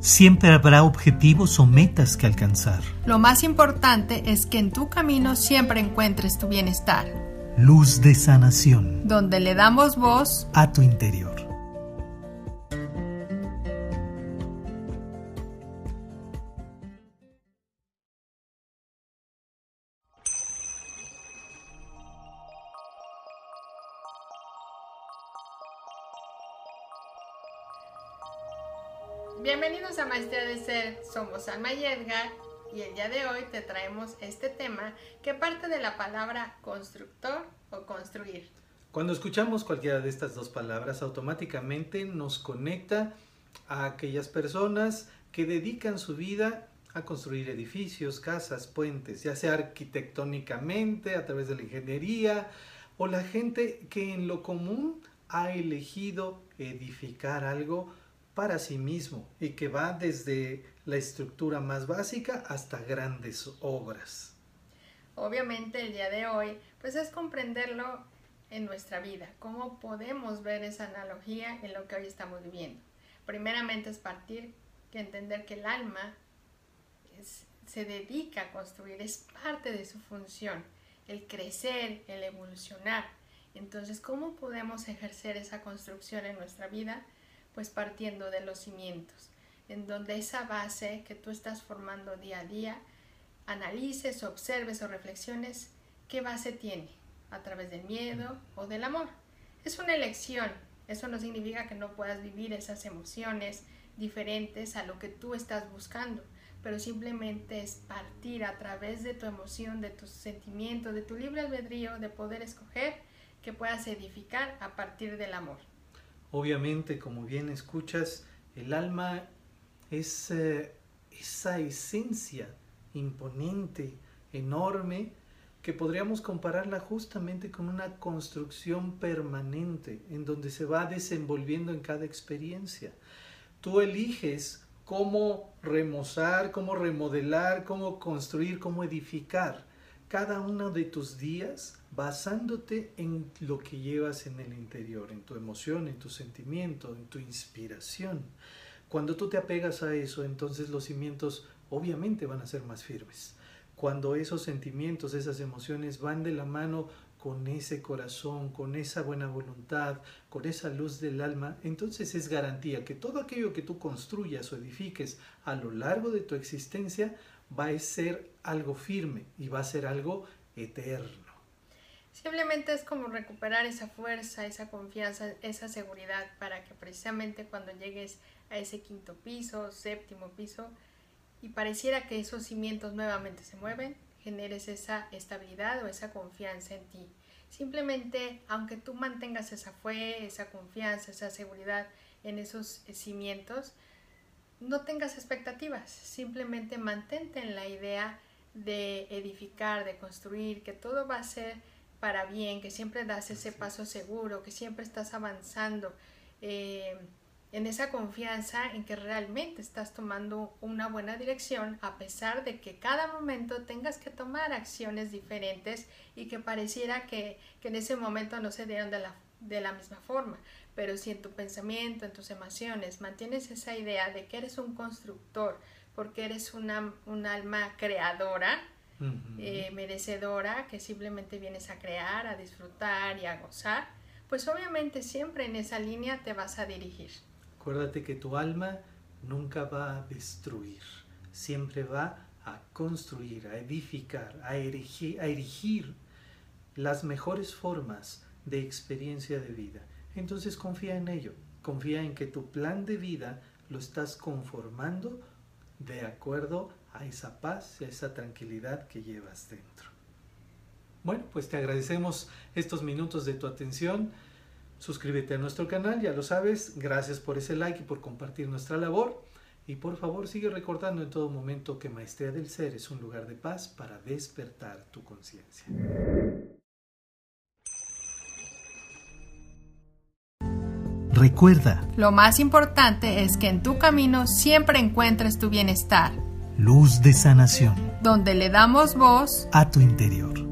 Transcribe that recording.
Siempre habrá objetivos o metas que alcanzar. Lo más importante es que en tu camino siempre encuentres tu bienestar. Luz de sanación. Donde le damos voz a tu interior. Bienvenidos a Maestría de Ser, somos Alma y Edgar y el día de hoy te traemos este tema que parte de la palabra constructor o construir. Cuando escuchamos cualquiera de estas dos palabras, automáticamente nos conecta a aquellas personas que dedican su vida a construir edificios, casas, puentes, ya sea arquitectónicamente, a través de la ingeniería, o la gente que en lo común ha elegido edificar algo para sí mismo y que va desde la estructura más básica hasta grandes obras. Obviamente el día de hoy pues es comprenderlo en nuestra vida, cómo podemos ver esa analogía en lo que hoy estamos viviendo. Primeramente es partir que entender que el alma se dedica a construir, es parte de su función, el crecer, el evolucionar. Entonces, ¿cómo podemos ejercer esa construcción en nuestra vida? Pues partiendo de los cimientos, en donde esa base que tú estás formando día a día, analices, observes o reflexiones qué base tiene, a través del miedo o del amor. Es una elección, eso no significa que no puedas vivir esas emociones diferentes a lo que tú estás buscando, pero simplemente es partir a través de tu emoción, de tus sentimientos, de tu libre albedrío, de poder escoger que puedas edificar a partir del amor. Obviamente, como bien escuchas, el alma es eh, esa esencia imponente, enorme, que podríamos compararla justamente con una construcción permanente en donde se va desenvolviendo en cada experiencia. Tú eliges cómo remozar, cómo remodelar, cómo construir, cómo edificar cada uno de tus días basándote en lo que llevas en el interior, en tu emoción, en tu sentimiento, en tu inspiración. Cuando tú te apegas a eso, entonces los cimientos obviamente van a ser más firmes. Cuando esos sentimientos, esas emociones van de la mano con ese corazón, con esa buena voluntad, con esa luz del alma, entonces es garantía que todo aquello que tú construyas o edifiques a lo largo de tu existencia va a ser algo firme y va a ser algo eterno. Simplemente es como recuperar esa fuerza, esa confianza, esa seguridad para que precisamente cuando llegues a ese quinto piso, séptimo piso, y pareciera que esos cimientos nuevamente se mueven, generes esa estabilidad o esa confianza en ti. Simplemente, aunque tú mantengas esa fe, esa confianza, esa seguridad en esos cimientos, no tengas expectativas, simplemente mantente en la idea de edificar, de construir, que todo va a ser para bien, que siempre das ese paso seguro, que siempre estás avanzando eh, en esa confianza en que realmente estás tomando una buena dirección a pesar de que cada momento tengas que tomar acciones diferentes y que pareciera que, que en ese momento no se dieron de la, de la misma forma. Pero si en tu pensamiento, en tus emociones, mantienes esa idea de que eres un constructor, porque eres una, un alma creadora, eh, merecedora, que simplemente vienes a crear, a disfrutar y a gozar, pues obviamente siempre en esa línea te vas a dirigir. Acuérdate que tu alma nunca va a destruir, siempre va a construir, a edificar, a erigir, a erigir las mejores formas de experiencia de vida. Entonces confía en ello, confía en que tu plan de vida lo estás conformando de acuerdo a esa paz a esa tranquilidad que llevas dentro. Bueno, pues te agradecemos estos minutos de tu atención. Suscríbete a nuestro canal, ya lo sabes. Gracias por ese like y por compartir nuestra labor. Y por favor sigue recordando en todo momento que Maestría del Ser es un lugar de paz para despertar tu conciencia. Recuerda, lo más importante es que en tu camino siempre encuentres tu bienestar luz de sanación, donde le damos voz a tu interior.